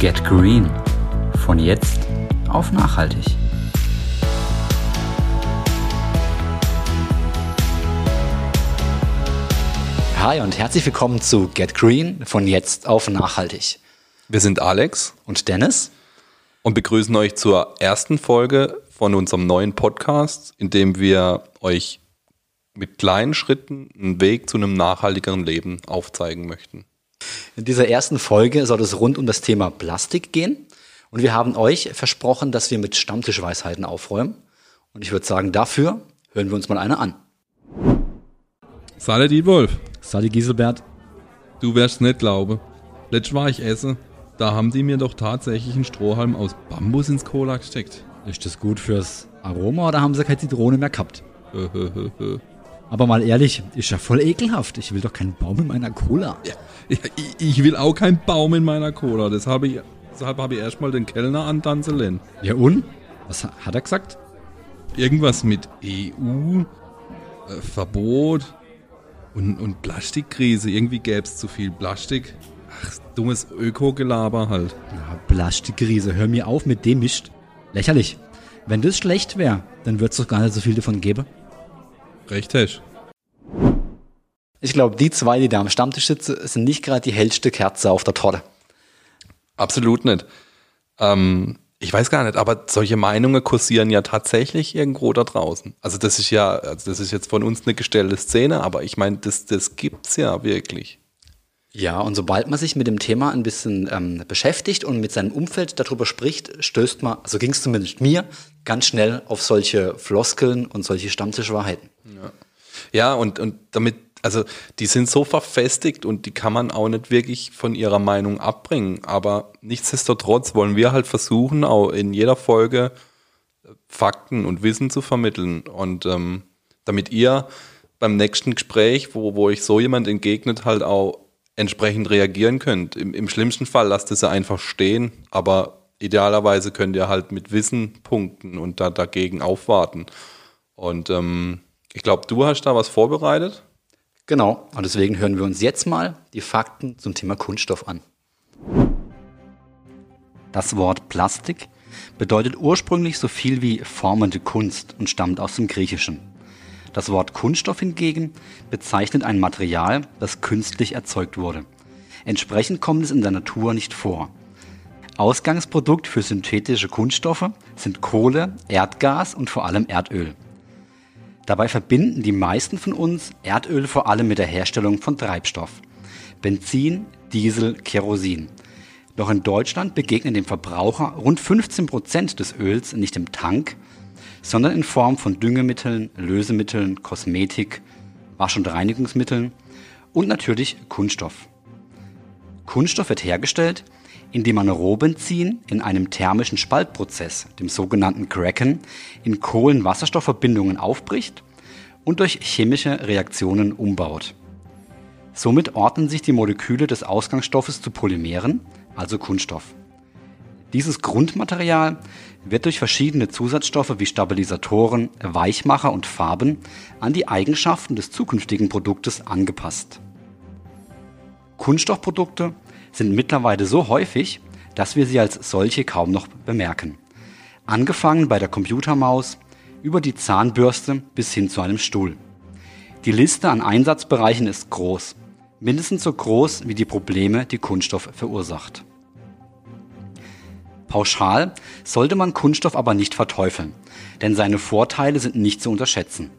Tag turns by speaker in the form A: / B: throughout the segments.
A: Get Green. Von jetzt auf nachhaltig. Hi und herzlich willkommen zu Get Green. Von jetzt auf nachhaltig.
B: Wir sind Alex
A: Und Dennis?
B: und begrüßen euch zur ersten Folge von unserem neuen Podcast, in dem wir euch mit kleinen Schritten einen Weg zu einem nachhaltigeren Leben aufzeigen möchten.
A: In dieser ersten Folge soll es rund um das Thema Plastik gehen. Und wir haben euch versprochen, dass wir mit Stammtischweisheiten aufräumen. Und ich würde sagen, dafür hören wir uns mal eine an.
C: Salut, Wolf.
A: Sally Giselbert.
C: Du wirst nicht glauben. Letztes war ich essen. Da haben die mir doch tatsächlich einen Strohhalm aus Bambus ins Cola gesteckt.
A: Ist das gut fürs Aroma oder haben sie keine Zitrone mehr gehabt? Aber mal ehrlich, ist ja voll ekelhaft. Ich will doch keinen Baum in meiner Cola.
C: Ja, ich, ich will auch keinen Baum in meiner Cola. Deshalb, ich, deshalb habe ich erstmal den Kellner antanzen lassen.
A: Ja und? Was ha- hat er gesagt?
C: Irgendwas mit EU, äh, Verbot und, und Plastikkrise. Irgendwie gäbe es zu viel Plastik. Ach, dummes Öko-Gelaber halt.
A: Ja, Plastikriese, hör mir auf mit dem Mist. Lächerlich. Wenn das schlecht wäre, dann wird's doch gar nicht so viel davon geben.
C: Recht hast.
A: Ich glaube, die zwei, die da am Stammtisch sitzen, sind nicht gerade die hellste Kerze auf der Torte.
B: Absolut nicht. Ähm, ich weiß gar nicht, aber solche Meinungen kursieren ja tatsächlich irgendwo da draußen. Also das ist ja, also das ist jetzt von uns eine gestellte Szene, aber ich meine, das, das gibt's ja wirklich.
A: Ja, und sobald man sich mit dem Thema ein bisschen ähm, beschäftigt und mit seinem Umfeld darüber spricht, stößt man, so ging es zumindest mir, ganz schnell auf solche Floskeln und solche Stammtischwahrheiten.
B: Ja, und, und damit, also die sind so verfestigt und die kann man auch nicht wirklich von ihrer Meinung abbringen. Aber nichtsdestotrotz wollen wir halt versuchen, auch in jeder Folge äh, Fakten und Wissen zu vermitteln. Und ähm, damit ihr beim nächsten Gespräch, wo, wo euch so jemand entgegnet, halt auch entsprechend reagieren könnt. Im, Im schlimmsten Fall lasst es ja einfach stehen, aber idealerweise könnt ihr halt mit Wissen punkten und da dagegen aufwarten. Und ähm, ich glaube, du hast da was vorbereitet.
A: Genau, und deswegen hören wir uns jetzt mal die Fakten zum Thema Kunststoff an. Das Wort Plastik bedeutet ursprünglich so viel wie formende Kunst und stammt aus dem Griechischen. Das Wort Kunststoff hingegen bezeichnet ein Material, das künstlich erzeugt wurde. Entsprechend kommt es in der Natur nicht vor. Ausgangsprodukt für synthetische Kunststoffe sind Kohle, Erdgas und vor allem Erdöl. Dabei verbinden die meisten von uns Erdöl vor allem mit der Herstellung von Treibstoff. Benzin, Diesel, Kerosin. Doch in Deutschland begegnen dem Verbraucher rund 15 Prozent des Öls nicht im Tank, sondern in Form von Düngemitteln, Lösemitteln, Kosmetik, Wasch- und Reinigungsmitteln und natürlich Kunststoff. Kunststoff wird hergestellt, indem man Rohbenzin in einem thermischen Spaltprozess, dem sogenannten Cracken, in Kohlenwasserstoffverbindungen aufbricht und durch chemische Reaktionen umbaut. Somit ordnen sich die Moleküle des Ausgangsstoffes zu Polymeren, also Kunststoff. Dieses Grundmaterial wird durch verschiedene Zusatzstoffe wie Stabilisatoren, Weichmacher und Farben an die Eigenschaften des zukünftigen Produktes angepasst. Kunststoffprodukte sind mittlerweile so häufig, dass wir sie als solche kaum noch bemerken. Angefangen bei der Computermaus, über die Zahnbürste bis hin zu einem Stuhl. Die Liste an Einsatzbereichen ist groß, mindestens so groß wie die Probleme, die Kunststoff verursacht. Pauschal sollte man Kunststoff aber nicht verteufeln, denn seine Vorteile sind nicht zu unterschätzen.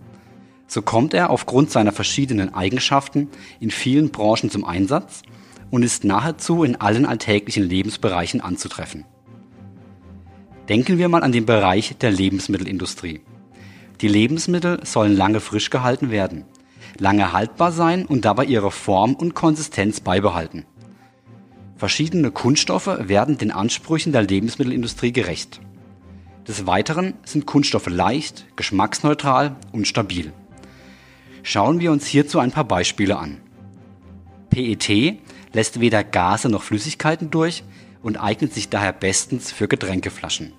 A: So kommt er aufgrund seiner verschiedenen Eigenschaften in vielen Branchen zum Einsatz und ist nahezu in allen alltäglichen Lebensbereichen anzutreffen. Denken wir mal an den Bereich der Lebensmittelindustrie. Die Lebensmittel sollen lange frisch gehalten werden, lange haltbar sein und dabei ihre Form und Konsistenz beibehalten. Verschiedene Kunststoffe werden den Ansprüchen der Lebensmittelindustrie gerecht. Des Weiteren sind Kunststoffe leicht, geschmacksneutral und stabil. Schauen wir uns hierzu ein paar Beispiele an. PET lässt weder Gase noch Flüssigkeiten durch und eignet sich daher bestens für Getränkeflaschen.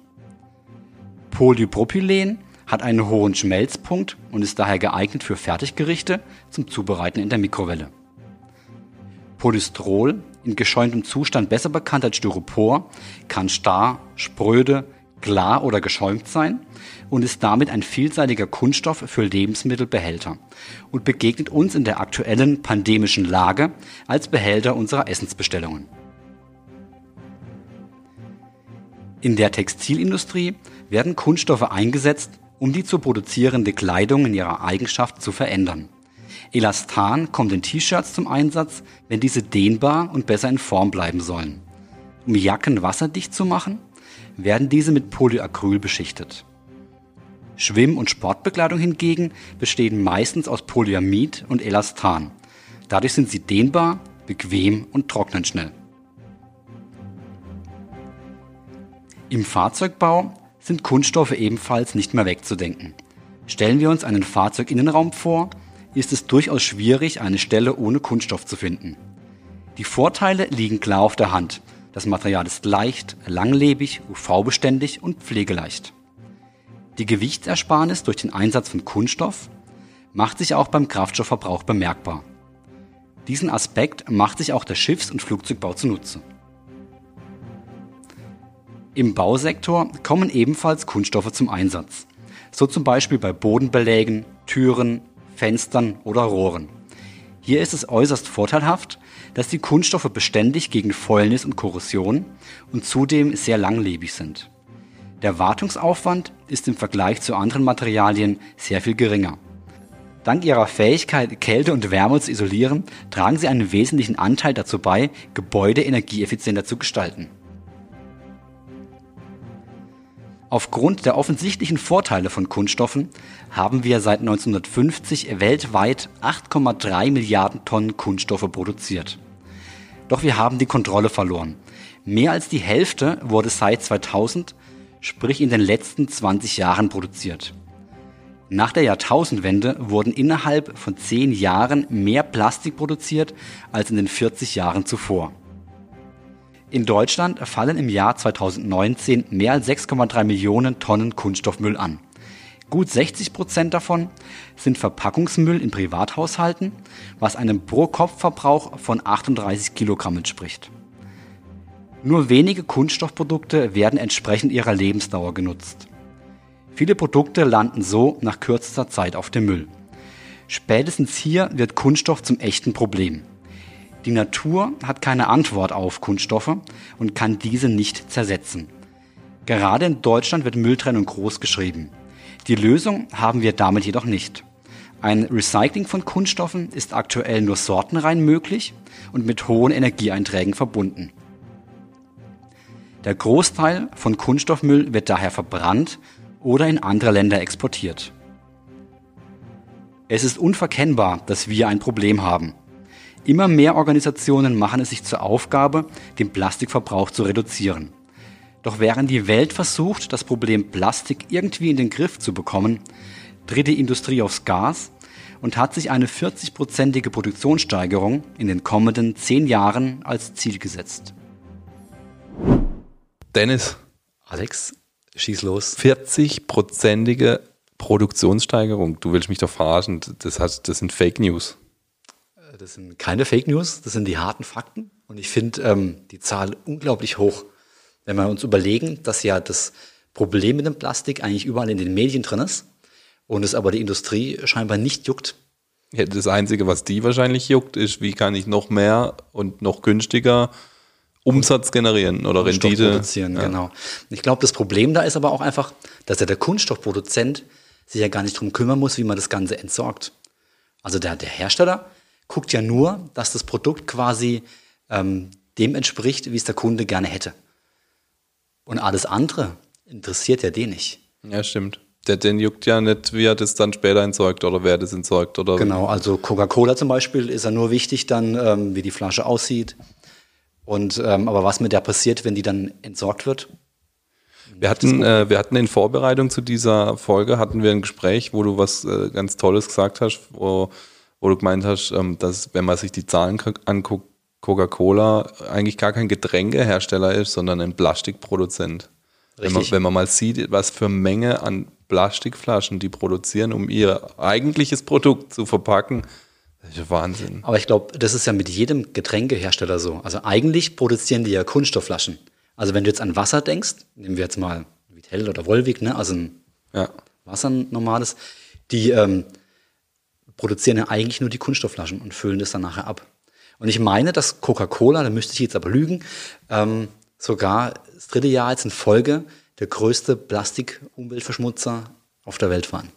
A: Polypropylen hat einen hohen Schmelzpunkt und ist daher geeignet für Fertiggerichte zum Zubereiten in der Mikrowelle. Polystrol, in geschäumtem Zustand besser bekannt als Styropor, kann starr, spröde, klar oder geschäumt sein und ist damit ein vielseitiger Kunststoff für Lebensmittelbehälter und begegnet uns in der aktuellen pandemischen Lage als Behälter unserer Essensbestellungen. In der Textilindustrie werden Kunststoffe eingesetzt, um die zu produzierende Kleidung in ihrer Eigenschaft zu verändern. Elastan kommt in T-Shirts zum Einsatz, wenn diese dehnbar und besser in Form bleiben sollen. Um Jacken wasserdicht zu machen, werden diese mit Polyacryl beschichtet. Schwimm- und Sportbekleidung hingegen bestehen meistens aus Polyamid und Elastan. Dadurch sind sie dehnbar, bequem und trocknen schnell. Im Fahrzeugbau sind Kunststoffe ebenfalls nicht mehr wegzudenken. Stellen wir uns einen Fahrzeuginnenraum vor, ist es durchaus schwierig, eine Stelle ohne Kunststoff zu finden. Die Vorteile liegen klar auf der Hand. Das Material ist leicht, langlebig, UV-beständig und pflegeleicht. Die Gewichtsersparnis durch den Einsatz von Kunststoff macht sich auch beim Kraftstoffverbrauch bemerkbar. Diesen Aspekt macht sich auch der Schiffs- und Flugzeugbau zunutze. Im Bausektor kommen ebenfalls Kunststoffe zum Einsatz. So zum Beispiel bei Bodenbelägen, Türen, Fenstern oder Rohren. Hier ist es äußerst vorteilhaft, dass die Kunststoffe beständig gegen Fäulnis und Korrosion und zudem sehr langlebig sind. Der Wartungsaufwand ist im Vergleich zu anderen Materialien sehr viel geringer. Dank ihrer Fähigkeit, Kälte und Wärme zu isolieren, tragen sie einen wesentlichen Anteil dazu bei, Gebäude energieeffizienter zu gestalten. Aufgrund der offensichtlichen Vorteile von Kunststoffen haben wir seit 1950 weltweit 8,3 Milliarden Tonnen Kunststoffe produziert. Doch wir haben die Kontrolle verloren. Mehr als die Hälfte wurde seit 2000, sprich in den letzten 20 Jahren produziert. Nach der Jahrtausendwende wurden innerhalb von 10 Jahren mehr Plastik produziert als in den 40 Jahren zuvor. In Deutschland fallen im Jahr 2019 mehr als 6,3 Millionen Tonnen Kunststoffmüll an. Gut 60 Prozent davon sind Verpackungsmüll in Privathaushalten, was einem Pro-Kopf-Verbrauch von 38 Kilogramm entspricht. Nur wenige Kunststoffprodukte werden entsprechend ihrer Lebensdauer genutzt. Viele Produkte landen so nach kürzester Zeit auf dem Müll. Spätestens hier wird Kunststoff zum echten Problem. Die Natur hat keine Antwort auf Kunststoffe und kann diese nicht zersetzen. Gerade in Deutschland wird Mülltrennung groß geschrieben. Die Lösung haben wir damit jedoch nicht. Ein Recycling von Kunststoffen ist aktuell nur sortenrein möglich und mit hohen Energieeinträgen verbunden. Der Großteil von Kunststoffmüll wird daher verbrannt oder in andere Länder exportiert. Es ist unverkennbar, dass wir ein Problem haben. Immer mehr Organisationen machen es sich zur Aufgabe, den Plastikverbrauch zu reduzieren. Doch während die Welt versucht, das Problem Plastik irgendwie in den Griff zu bekommen, tritt die Industrie aufs Gas und hat sich eine 40-prozentige Produktionssteigerung in den kommenden zehn Jahren als Ziel gesetzt.
B: Dennis.
A: Alex, schieß los.
B: 40-prozentige Produktionssteigerung. Du willst mich doch verarschen. Das, hat, das sind Fake News.
A: Das sind keine Fake News, das sind die harten Fakten. Und ich finde ähm, die Zahl unglaublich hoch. Wenn wir uns überlegen, dass ja das Problem mit dem Plastik eigentlich überall in den Medien drin ist und es aber die Industrie scheinbar nicht juckt.
B: Ja, das Einzige, was die wahrscheinlich juckt, ist, wie kann ich noch mehr und noch günstiger Umsatz generieren oder
A: Kunststoff
B: Rendite.
A: produzieren,
B: Ja.
A: genau. Ich glaube, das Problem da ist aber auch einfach, dass ja der Kunststoffproduzent sich ja gar nicht drum kümmern muss, wie man das Ganze entsorgt. Also der, der Hersteller guckt ja nur, dass das Produkt quasi ähm, dem entspricht, wie es der Kunde gerne hätte. Und alles andere interessiert ja den nicht.
B: Ja, stimmt. Der, den juckt ja nicht, wie er das dann später entsorgt oder wer das entsorgt oder
A: Genau, also Coca-Cola zum Beispiel ist ja nur wichtig dann, ähm, wie die Flasche aussieht. Und ähm, aber was mit der passiert, wenn die dann entsorgt wird?
B: Wir hatten, äh, wir hatten in Vorbereitung zu dieser Folge hatten wir ein Gespräch, wo du was äh, ganz Tolles gesagt hast, wo, wo du gemeint hast, ähm, dass wenn man sich die Zahlen anguckt, Coca-Cola eigentlich gar kein Getränkehersteller ist, sondern ein Plastikproduzent. Wenn man, wenn man mal sieht, was für Menge an Plastikflaschen die produzieren, um ihr eigentliches Produkt zu verpacken, Das ist ja Wahnsinn.
A: Aber ich glaube, das ist ja mit jedem Getränkehersteller so. Also eigentlich produzieren die ja Kunststoffflaschen. Also wenn du jetzt an Wasser denkst, nehmen wir jetzt mal Vitell oder Volvic, ne? also ein
B: Ja.
A: Wasser ein normales, die ähm, produzieren ja eigentlich nur die Kunststoffflaschen und füllen das dann nachher ab. Und ich meine, dass Coca-Cola, da müsste ich jetzt aber lügen, ähm, sogar das dritte Jahr jetzt in Folge der größte Plastik-Umweltverschmutzer auf der Welt waren.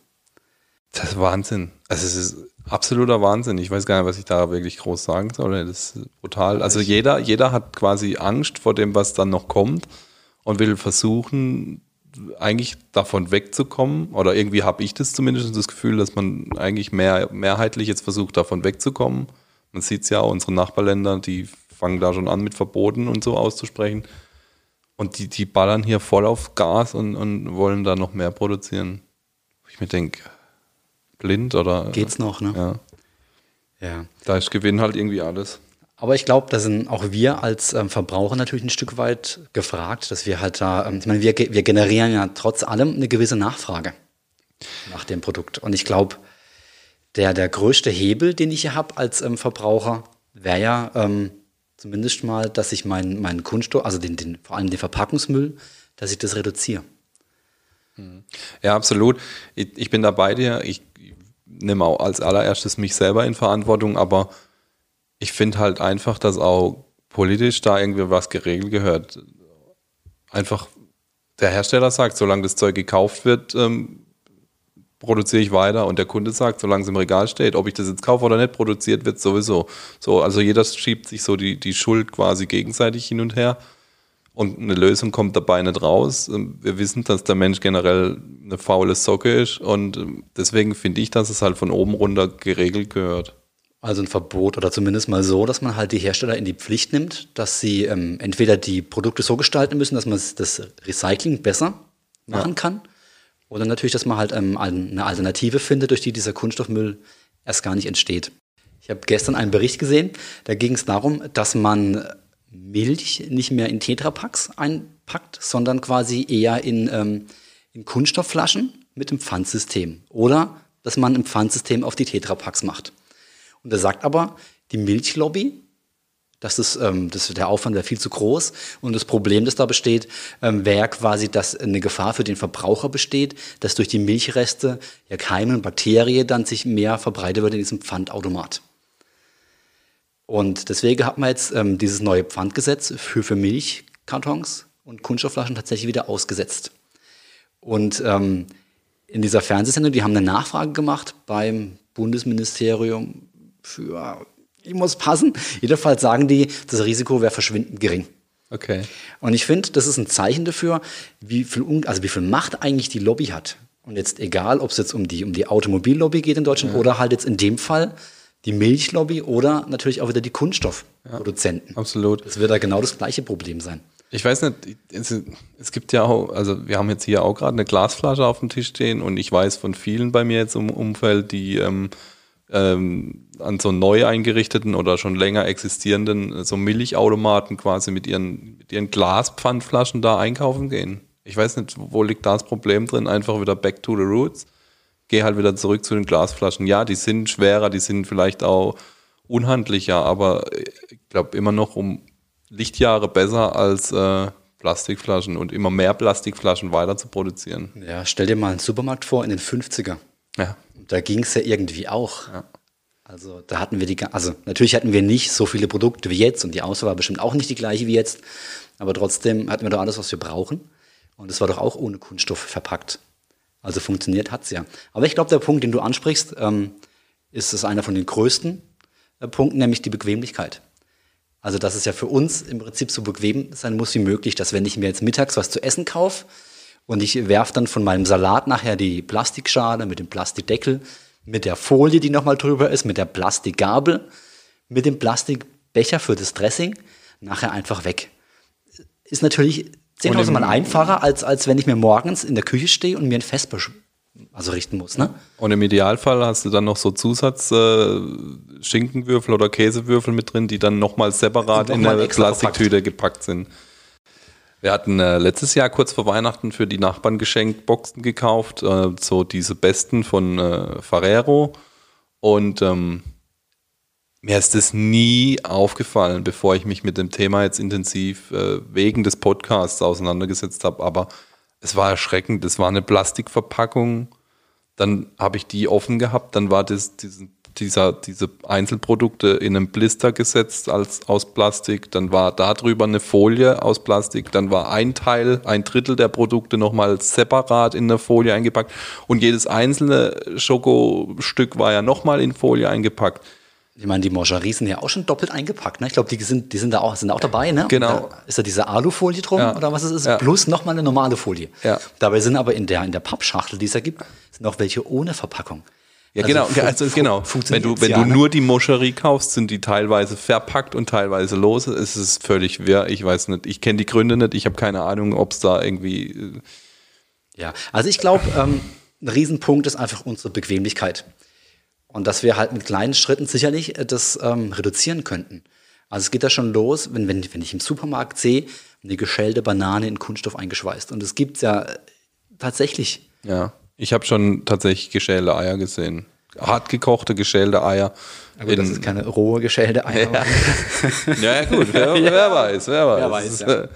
B: Das ist Wahnsinn. Also es ist absoluter Wahnsinn. Ich weiß gar nicht, was ich da wirklich groß sagen soll. Das ist brutal. Also jeder, jeder hat quasi Angst vor dem, was dann noch kommt und will versuchen, eigentlich davon wegzukommen. Oder irgendwie habe ich das zumindest das Gefühl, dass man eigentlich mehr, mehrheitlich jetzt versucht, davon wegzukommen. Man sieht es ja, unsere Nachbarländer, die fangen da schon an mit Verboten und so auszusprechen. Und die, die ballern hier voll auf Gas und, und wollen da noch mehr produzieren. Wo ich mir denke, blind oder.
A: Geht's noch, ne?
B: Ja.
A: Ja.
B: Da ist Gewinn halt irgendwie alles.
A: Aber ich glaube, da sind auch wir als ähm, Verbraucher natürlich ein Stück weit gefragt, dass wir halt da, ähm, ich meine, wir, wir generieren ja trotz allem eine gewisse Nachfrage nach dem Produkt. Und ich glaube, der, der größte Hebel, den ich hier habe als ähm, Verbraucher, wäre ja ähm, zumindest mal, dass ich meinen meinen Kunststoff, also den, den, vor allem den Verpackungsmüll, dass ich das reduziere.
B: Ja, absolut. Ich, ich bin da bei dir. Ich nehme auch als allererstes mich selber in Verantwortung, aber ich finde halt einfach, dass auch politisch da irgendwie was geregelt gehört. Einfach der Hersteller sagt, solange das Zeug gekauft wird, ähm, produziere ich weiter und der Kunde sagt, solange es im Regal steht, ob ich das jetzt kaufe oder nicht, produziert wird sowieso. So, also jeder schiebt sich so die, die Schuld quasi gegenseitig hin und her und eine Lösung kommt dabei nicht raus. Ähm, Wir wissen, dass der Mensch generell eine faule Socke ist und ähm, deswegen finde ich, dass es halt von oben runter geregelt gehört.
A: Also ein Verbot oder zumindest mal so, dass man halt die Hersteller in die Pflicht nimmt, dass sie ähm, entweder die Produkte so gestalten müssen, dass man das Recycling besser machen kann, oder natürlich, dass man halt ähm, eine Alternative findet, durch die dieser Kunststoffmüll erst gar nicht entsteht. Ich habe gestern einen Bericht gesehen, da ging es darum, dass man Milch nicht mehr in Tetrapacks einpackt, sondern quasi eher in, ähm, in Kunststoffflaschen mit dem Pfandsystem. Oder dass man ein Pfandsystem auf die Tetrapacks macht. Und er sagt aber, die Milchlobby, dass das, ähm, das, der Aufwand wäre viel zu groß. Und das Problem, das da besteht, ähm, wäre quasi, dass eine Gefahr für den Verbraucher besteht, dass durch die Milchreste ja Keime und Bakterien dann sich mehr verbreitet wird in diesem Pfandautomat. Und deswegen hat man jetzt ähm, dieses neue Pfandgesetz für, für Milchkartons und Kunststoffflaschen tatsächlich wieder ausgesetzt. Und ähm, in dieser Fernsehsendung, die haben eine Nachfrage gemacht beim Bundesministerium für, ich muss passen, jedenfalls sagen die, das Risiko wäre verschwindend gering.
B: Okay.
A: Und ich finde, das ist ein Zeichen dafür, wie viel, also wie viel Macht eigentlich die Lobby hat. Und jetzt egal, ob es jetzt um die, um die Automobillobby geht in Deutschland oder halt jetzt in dem Fall die Milchlobby oder natürlich auch wieder die Kunststoffproduzenten.
B: Absolut.
A: Das wird da genau das gleiche Problem sein.
B: Ich weiß nicht, es, es gibt ja auch, also wir haben jetzt hier auch gerade eine Glasflasche auf dem Tisch stehen und ich weiß von vielen bei mir jetzt im Umfeld, die ähm, ähm, an so neu eingerichteten oder schon länger existierenden äh, so Milchautomaten quasi mit ihren, mit ihren Glaspfandflaschen da einkaufen gehen. Ich weiß nicht, wo liegt da das Problem drin? Einfach wieder back to the roots. Geh halt wieder zurück zu den Glasflaschen. Ja, die sind schwerer, die sind vielleicht auch unhandlicher, aber ich glaube immer noch um Lichtjahre besser als äh, Plastikflaschen und immer mehr Plastikflaschen weiter zu produzieren.
A: Ja, stell dir mal einen Supermarkt vor in den 50er.
B: Ja.
A: Da ging es ja irgendwie auch. Also da hatten wir die, also natürlich hatten wir nicht so viele Produkte wie jetzt und die Auswahl war bestimmt auch nicht die gleiche wie jetzt, aber trotzdem hatten wir doch alles, was wir brauchen. Und es war doch auch ohne Kunststoff verpackt. Also funktioniert hat's ja. Aber ich glaube, der Punkt, den du ansprichst, ähm, ist es einer von den größten äh, Punkten, nämlich die Bequemlichkeit. Also, dass es ja für uns im Prinzip so bequem sein muss wie möglich, dass wenn ich mir jetzt mittags was zu essen kaufe und ich werfe dann von meinem Salat nachher die Plastikschale mit dem Plastikdeckel, mit der Folie, die nochmal drüber ist, mit der Plastikgabel, mit dem Plastikbecher für das Dressing, nachher einfach weg. Ist natürlich 10.000 Mal einfacher, als, als wenn ich mir morgens in der Küche stehe und mir ein Fest also richten muss. Ne?
B: Und im Idealfall hast du dann noch so Zusatz äh, Schinkenwürfel oder Käsewürfel mit drin, die dann nochmal separat
A: Und
B: in
A: nochmal
B: der Plastiktüte gepackt sind. Wir hatten äh, letztes Jahr kurz vor Weihnachten für die Nachbarn geschenkt Boxen gekauft, äh, so diese besten von äh, Ferrero. Und ähm, mir ist das nie aufgefallen, bevor ich mich mit dem Thema jetzt intensiv äh, wegen des Podcasts auseinandergesetzt habe. Aber es war erschreckend. Es war eine Plastikverpackung. Dann habe ich die offen gehabt. Dann war das diesen, dieser, diese Einzelprodukte in einem Blister gesetzt als aus Plastik. Dann war da drüber eine Folie aus Plastik. Dann war ein Teil, ein Drittel der Produkte nochmal separat in eine Folie eingepackt. Und jedes einzelne Schokostück war ja nochmal in Folie eingepackt.
A: Ich meine, die Mangeries sind ja auch schon doppelt eingepackt. Ne? Ich glaube, die sind, die sind da auch, sind auch dabei. Ne?
B: Genau.
A: Da ist da diese Alufolie drum
B: Ja.
A: oder was es ist,
B: Ja.
A: plus nochmal eine normale Folie.
B: Ja.
A: Dabei sind aber in der, in der Pappschachtel, die es da gibt, sind auch welche ohne Verpackung.
B: Ja,
A: Also
B: genau, also genau. Wenn du, wenn du
A: ne?
B: nur die Moscherie kaufst, sind die teilweise verpackt und teilweise lose. Es ist völlig wirr. Ich weiß nicht. Ich kenne die Gründe nicht. Ich habe keine Ahnung, ob es da irgendwie. äh,
A: Ja, also ich glaube, ähm, ein Riesenpunkt ist einfach unsere Bequemlichkeit. Und dass wir halt mit kleinen Schritten sicherlich äh, das ähm, reduzieren könnten. Also es geht da schon los, wenn, wenn, wenn ich im Supermarkt sehe, eine geschälte Banane in Kunststoff eingeschweißt. Und es gibt's ja äh, tatsächlich.
B: Ja. Ich habe schon tatsächlich geschälte Eier gesehen. Hart gekochte, geschälte Eier.
A: Na gut, das ist keine rohe geschälte Eier.
B: Ja, ja gut, wer, wer weiß, wer weiß.
A: Wer weiß,
B: es,
A: ja.
B: äh,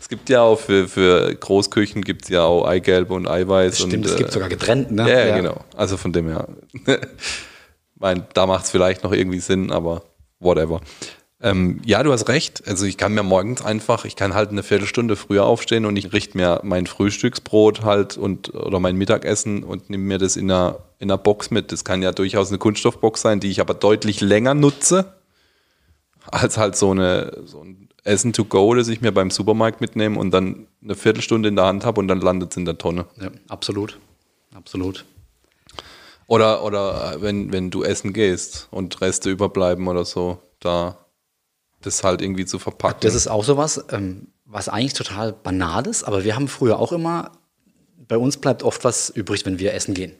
B: es gibt ja auch für, für Großküchen gibt es ja auch Eigelb und Eiweiß.
A: Stimmt,
B: und,
A: es gibt
B: äh,
A: sogar getrennt, ne?
B: Ja, ja, genau. Also von dem her. mein, da macht es vielleicht noch irgendwie Sinn, aber whatever. Ähm, ja, du hast recht. Also ich kann mir morgens einfach, ich kann halt eine Viertelstunde früher aufstehen und ich richte mir mein Frühstücksbrot halt und oder mein Mittagessen und nehme mir das in einer, in einer Box mit. Das kann ja durchaus eine Kunststoffbox sein, die ich aber deutlich länger nutze, als halt so, eine, so ein Essen to go, das ich mir beim Supermarkt mitnehme und dann eine Viertelstunde in der Hand habe und dann landet es in der Tonne.
A: Ja, absolut. Absolut.
B: Oder, oder äh, wenn, wenn du essen gehst und Reste überbleiben oder so, da das halt irgendwie zu verpacken.
A: Das ist auch sowas, ähm, was eigentlich total banal ist, aber wir haben früher auch immer, bei uns bleibt oft was übrig, wenn wir essen gehen.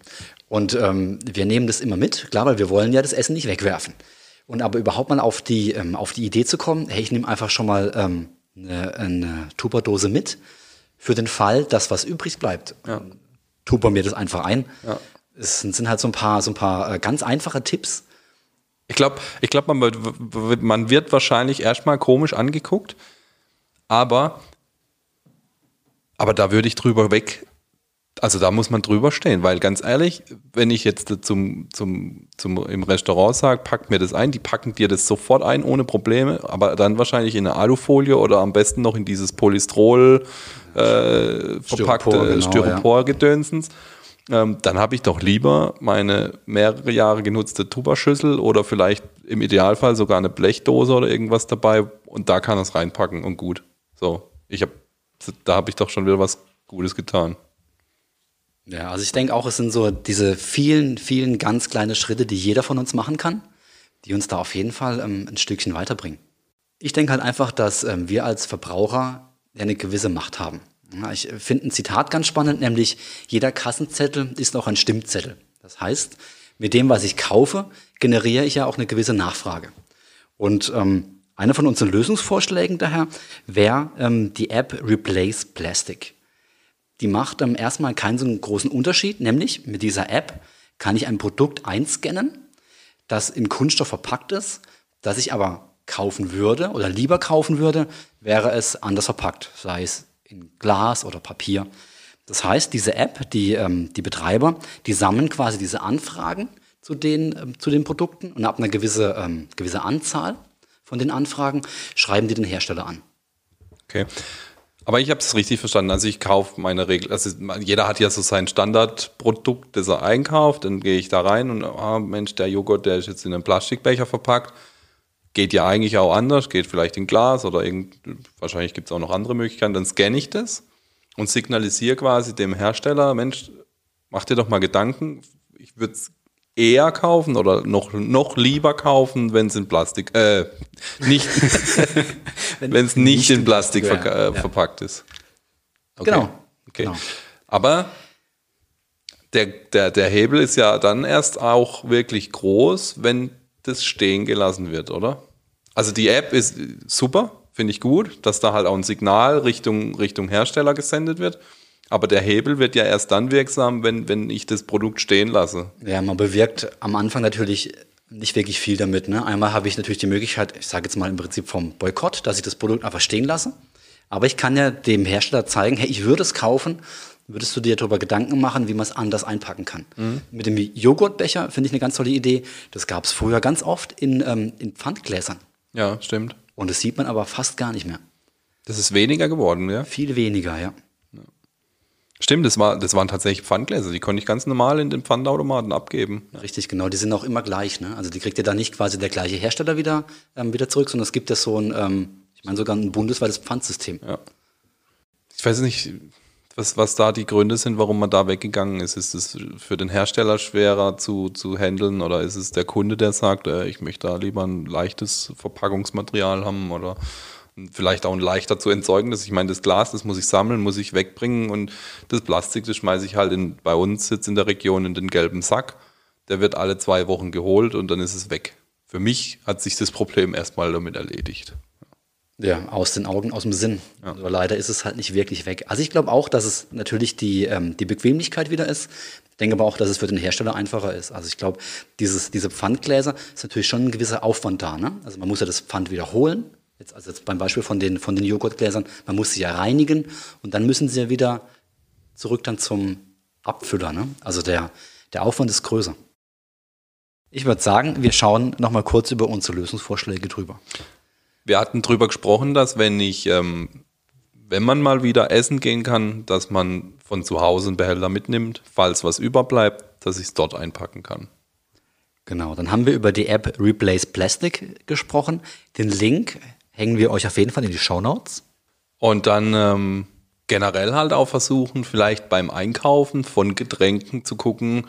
A: Und ähm, wir nehmen das immer mit, klar, weil wir wollen ja das Essen nicht wegwerfen. Und aber überhaupt mal auf die, ähm, auf die Idee zu kommen, hey, ich nehme einfach schon mal ähm, eine, eine Tupperdose mit, für den Fall, dass was übrig bleibt.
B: Ja.
A: Tupper mir das einfach ein.
B: Ja.
A: Es sind, halt so ein paar, so ein paar äh, ganz einfache Tipps.
B: Ich glaube, ich glaub, man, wird- man wird wahrscheinlich erstmal komisch angeguckt, aber, aber da würde ich drüber weg, also da muss man drüber stehen, weil ganz ehrlich, wenn ich jetzt zum, zum, zum, im Restaurant sage, pack mir das ein, die packen dir das sofort ein, ohne Probleme, aber dann wahrscheinlich in eine Alufolie oder am besten noch in dieses Polystrol äh, verpackte
A: Styropor, genau,
B: Styropor-Gedönsens. Ähm, dann habe ich doch lieber meine mehrere Jahre genutzte Tubaschüssel oder vielleicht im Idealfall sogar eine Blechdose oder irgendwas dabei und da kann es reinpacken und gut. So, ich habe, da habe ich doch schon wieder was Gutes getan.
A: Ja, also ich denke auch, es sind so diese vielen, vielen ganz kleine Schritte, die jeder von uns machen kann, die uns da auf jeden Fall ähm, ein Stückchen weiterbringen. Ich denke halt einfach, dass ähm, wir als Verbraucher eine gewisse Macht haben. Ich finde ein Zitat ganz spannend, nämlich jeder Kassenzettel ist auch ein Stimmzettel. Das heißt, mit dem, was ich kaufe, generiere ich ja auch eine gewisse Nachfrage. Und ähm, einer von unseren Lösungsvorschlägen daher wäre ähm, die App Replace Plastic die macht ähm, erstmal keinen so großen Unterschied, nämlich mit dieser App kann ich ein Produkt einscannen, das in Kunststoff verpackt ist, das ich aber kaufen würde oder lieber kaufen würde, wäre es anders verpackt, sei es in Glas oder Papier. Das heißt, diese App, die, ähm, die Betreiber, die sammeln quasi diese Anfragen zu den, ähm, zu den Produkten und ab einer gewisse, ähm, gewisse Anzahl von den Anfragen schreiben die den Hersteller an.
B: Okay. Aber ich habe es richtig verstanden. Also ich kaufe meine Regel, also jeder hat ja so sein Standardprodukt, das er einkauft, dann gehe ich da rein und ah, Mensch, der Joghurt, der ist jetzt in einem Plastikbecher verpackt. Geht ja eigentlich auch anders, geht vielleicht in Glas oder irgend, wahrscheinlich gibt es auch noch andere Möglichkeiten. Dann scanne ich das und signalisiere quasi dem Hersteller, Mensch, mach dir doch mal Gedanken, ich würde es eher kaufen oder noch, noch lieber kaufen, wenn es in Plastik, äh, nicht, wenn es nicht in Plastik
A: wäre,
B: verka- äh,
A: ja.
B: verpackt ist. Okay.
A: Genau,
B: Okay.
A: genau.
B: Aber der, der, der Hebel ist ja dann erst auch wirklich groß, wenn das stehen gelassen wird, oder? Also die App ist super, finde ich gut, dass da halt auch ein Signal Richtung, Richtung Hersteller gesendet wird. Aber der Hebel wird ja erst dann wirksam, wenn, wenn ich das Produkt stehen lasse.
A: Ja, man bewirkt am Anfang natürlich nicht wirklich viel damit. Ne? Einmal habe ich natürlich die Möglichkeit, ich sage jetzt mal im Prinzip vom Boykott, dass ich das Produkt einfach stehen lasse. Aber ich kann ja dem Hersteller zeigen, hey, ich würde es kaufen. Würdest du dir darüber Gedanken machen, wie man es anders einpacken kann? Mhm. Mit dem Joghurtbecher finde ich eine ganz tolle Idee. Das gab es früher ganz oft in, ähm, in Pfandgläsern.
B: Ja, stimmt.
A: Und das sieht man aber fast gar nicht mehr.
B: Das ist weniger geworden, ja?
A: Viel weniger, ja.
B: Stimmt, das, war, das waren tatsächlich Pfandgläser. Die konnte ich ganz normal in den Pfandautomaten abgeben.
A: Richtig, genau. Die sind auch immer gleich. Ne? Also die kriegt ihr da nicht quasi der gleiche Hersteller wieder, ähm, wieder zurück, sondern es gibt ja so ein, ähm, ich meine sogar ein bundesweites Pfandsystem.
B: Ja. Ich weiß nicht, was, was da die Gründe sind, warum man da weggegangen ist. Ist es für den Hersteller schwerer zu, zu handeln oder ist es der Kunde, der sagt, äh, ich möchte da lieber ein leichtes Verpackungsmaterial haben oder vielleicht auch ein leichter zu entsorgendes. Ich meine, das Glas, das muss ich sammeln, muss ich wegbringen und das Plastik, das schmeiße ich halt in, bei uns jetzt in der Region in den gelben Sack. Der wird alle zwei Wochen geholt und dann ist es weg. Für mich hat sich das Problem erstmal damit erledigt.
A: Ja, aus den Augen, aus dem Sinn. Ja. Aber leider ist es halt nicht wirklich weg. Also ich glaube auch, dass es natürlich die, ähm, die Bequemlichkeit wieder ist. Ich denke aber auch, dass es für den Hersteller einfacher ist. Also ich glaube, dieses, diese Pfandgläser ist natürlich schon ein gewisser Aufwand da. Ne? Also man muss ja das Pfand wiederholen Jetzt, also jetzt beim Beispiel von den, von den Joghurtgläsern, man muss sie ja reinigen und dann müssen sie ja wieder zurück dann zum Abfüller. Ne? Also der, der Aufwand ist größer. Ich würde sagen, wir schauen nochmal kurz über unsere Lösungsvorschläge drüber.
B: Wir hatten drüber gesprochen, dass wenn ich, ähm, wenn man mal wieder essen gehen kann, dass man von zu Hause einen Behälter mitnimmt, falls was überbleibt, dass ich es dort einpacken kann.
A: Genau, dann haben wir über die App Replace Plastic gesprochen. Den Link hängen wir euch auf jeden Fall in die Show Notes.
B: Und dann ähm, generell halt auch versuchen, vielleicht beim Einkaufen von Getränken zu gucken,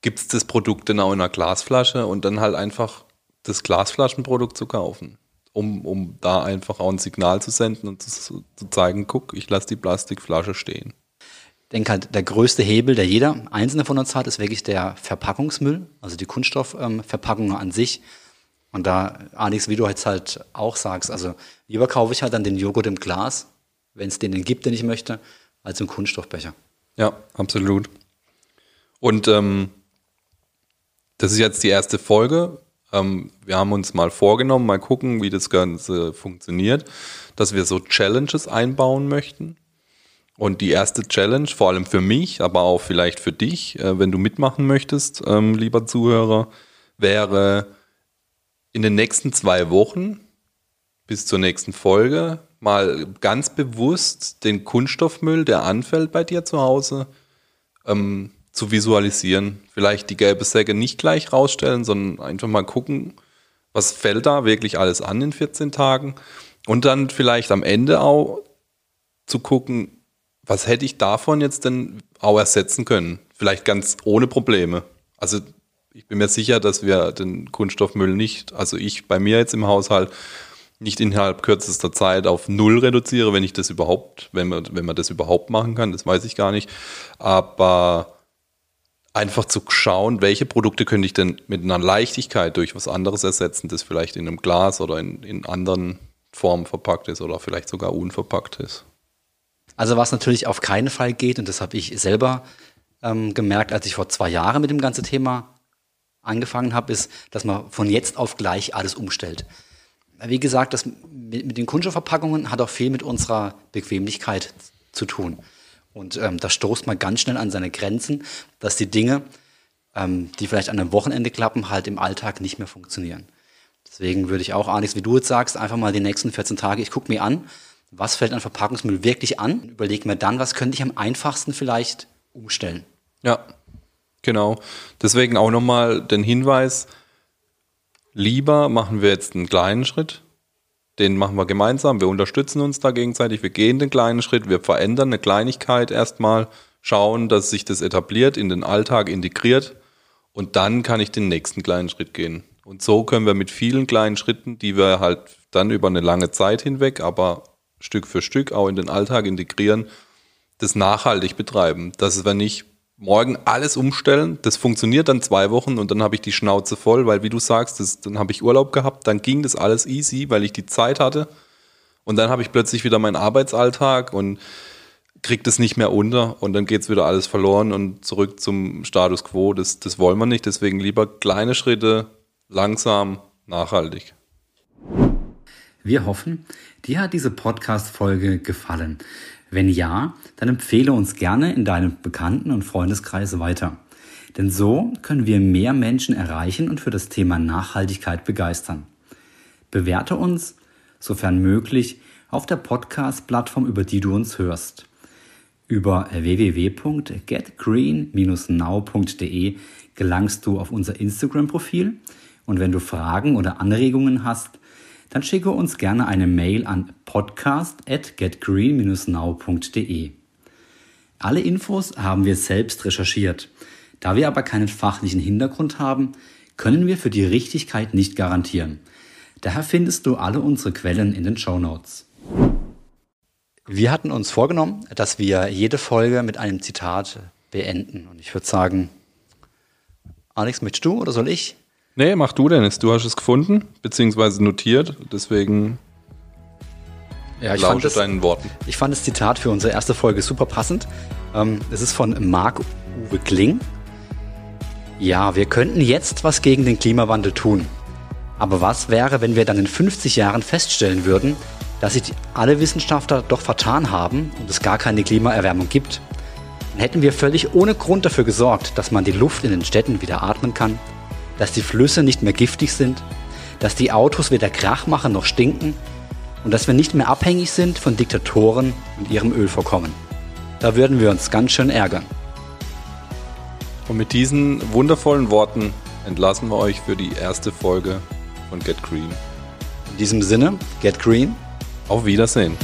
B: gibt es das Produkt denn auch in einer Glasflasche und dann halt einfach das Glasflaschenprodukt zu kaufen. Um, um da einfach auch ein Signal zu senden und zu, zu zeigen, guck, ich lasse die Plastikflasche stehen.
A: Ich denke halt, der größte Hebel, der jeder einzelne von uns hat, ist wirklich der Verpackungsmüll, also die Kunststoffverpackungen ähm, an sich. Und da, Alex, wie du jetzt halt auch sagst, also lieber kaufe ich halt dann den Joghurt im Glas, wenn es den gibt, den ich möchte, als im Kunststoffbecher.
B: Ja, absolut. Und ähm, das ist jetzt die erste Folge. Ähm, wir haben uns mal vorgenommen, mal gucken, wie das Ganze funktioniert, dass wir so Challenges einbauen möchten. Und die erste Challenge, vor allem für mich, aber auch vielleicht für dich, äh, wenn du mitmachen möchtest, ähm, lieber Zuhörer, wäre in den nächsten zwei Wochen bis zur nächsten Folge mal ganz bewusst den Kunststoffmüll, der anfällt bei dir zu Hause, ähm, zu visualisieren. Vielleicht die gelbe Säcke nicht gleich rausstellen, sondern einfach mal gucken, was fällt da wirklich alles an in 14 Tagen. Und dann vielleicht am Ende auch zu gucken, was hätte ich davon jetzt denn auch ersetzen können? Vielleicht ganz ohne Probleme. Also ich bin mir sicher, dass wir den Kunststoffmüll nicht, also ich bei mir jetzt im Haushalt, nicht innerhalb kürzester Zeit auf null reduziere, wenn ich das überhaupt, wenn man, wenn man das überhaupt machen kann, das weiß ich gar nicht. Aber einfach zu schauen, welche Produkte könnte ich denn mit einer Leichtigkeit durch was anderes ersetzen, das vielleicht in einem Glas oder in, in anderen Formen verpackt ist oder vielleicht sogar unverpackt ist.
A: Also was natürlich auf keinen Fall geht, und das habe ich selber ähm, gemerkt, als ich vor zwei Jahren mit dem ganzen Thema angefangen habe, ist, dass man von jetzt auf gleich alles umstellt. Wie gesagt, das mit, mit den Kunststoffverpackungen hat auch viel mit unserer Bequemlichkeit zu tun. Und ähm, da stoßt man ganz schnell an seine Grenzen, dass die Dinge, ähm, die vielleicht an einem Wochenende klappen, halt im Alltag nicht mehr funktionieren. Deswegen würde ich auch, Alex, wie du jetzt sagst, einfach mal die nächsten 14 Tage, ich gucke mir an, was fällt an Verpackungsmüll wirklich an, überlege mir dann, was könnte ich am einfachsten vielleicht umstellen.
B: Ja, Genau. Deswegen auch nochmal den Hinweis, lieber machen wir jetzt einen kleinen Schritt. Den machen wir gemeinsam. Wir unterstützen uns da gegenseitig. Wir gehen den kleinen Schritt. Wir verändern eine Kleinigkeit erstmal, schauen, dass sich das etabliert, in den Alltag integriert. Und dann kann ich den nächsten kleinen Schritt gehen. Und so können wir mit vielen kleinen Schritten, die wir halt dann über eine lange Zeit hinweg, aber Stück für Stück auch in den Alltag integrieren, das nachhaltig betreiben. Dass wir nicht morgen alles umstellen. Das funktioniert dann zwei Wochen und dann habe ich die Schnauze voll, weil wie du sagst, das, dann habe ich Urlaub gehabt, dann ging das alles easy, weil ich die Zeit hatte. Und dann habe ich plötzlich wieder meinen Arbeitsalltag und kriege das nicht mehr unter und dann geht es wieder alles verloren und zurück zum Status quo. Das, das wollen wir nicht. Deswegen lieber kleine Schritte langsam, nachhaltig.
A: Wir hoffen, dir hat diese Podcast-Folge gefallen. Wenn ja, dann empfehle uns gerne in deinem Bekannten- und Freundeskreis weiter. Denn so können wir mehr Menschen erreichen und für das Thema Nachhaltigkeit begeistern. Bewerte uns, sofern möglich, auf der Podcast-Plattform, über die du uns hörst. Über www.getgreen-now.de gelangst du auf unser Instagram-Profil und wenn du Fragen oder Anregungen hast, dann schicke uns gerne eine Mail an podcast@getgreen-now.de. Alle Infos haben wir selbst recherchiert. Da wir aber keinen fachlichen Hintergrund haben, können wir für die Richtigkeit nicht garantieren. Daher findest du alle unsere Quellen in den Show Notes. Wir hatten uns vorgenommen, dass wir jede Folge mit einem Zitat beenden. Und ich würde sagen, Alex, möchtest du oder soll ich?
B: Nee, mach du, Dennis. Du hast es gefunden, beziehungsweise notiert. Deswegen
A: ja, ich fand das,
B: deinen Worten.
A: Ich fand das Zitat für unsere erste Folge super passend. Ähm, es ist von Marc-Uwe Kling. Ja, wir könnten jetzt was gegen den Klimawandel tun. Aber was wäre, wenn wir dann in 50 Jahren feststellen würden, dass sich alle Wissenschaftler doch vertan haben und es gar keine Klimaerwärmung gibt? Dann hätten wir völlig ohne Grund dafür gesorgt, dass man die Luft in den Städten wieder atmen kann, dass die Flüsse nicht mehr giftig sind, dass die Autos weder Krach machen noch stinken und dass wir nicht mehr abhängig sind von Diktatoren und ihrem Ölvorkommen. Da würden wir uns ganz schön ärgern.
B: Und mit diesen wundervollen Worten entlassen wir euch für die erste Folge von Get Green.
A: In diesem Sinne, get green.
B: Auf Wiedersehen.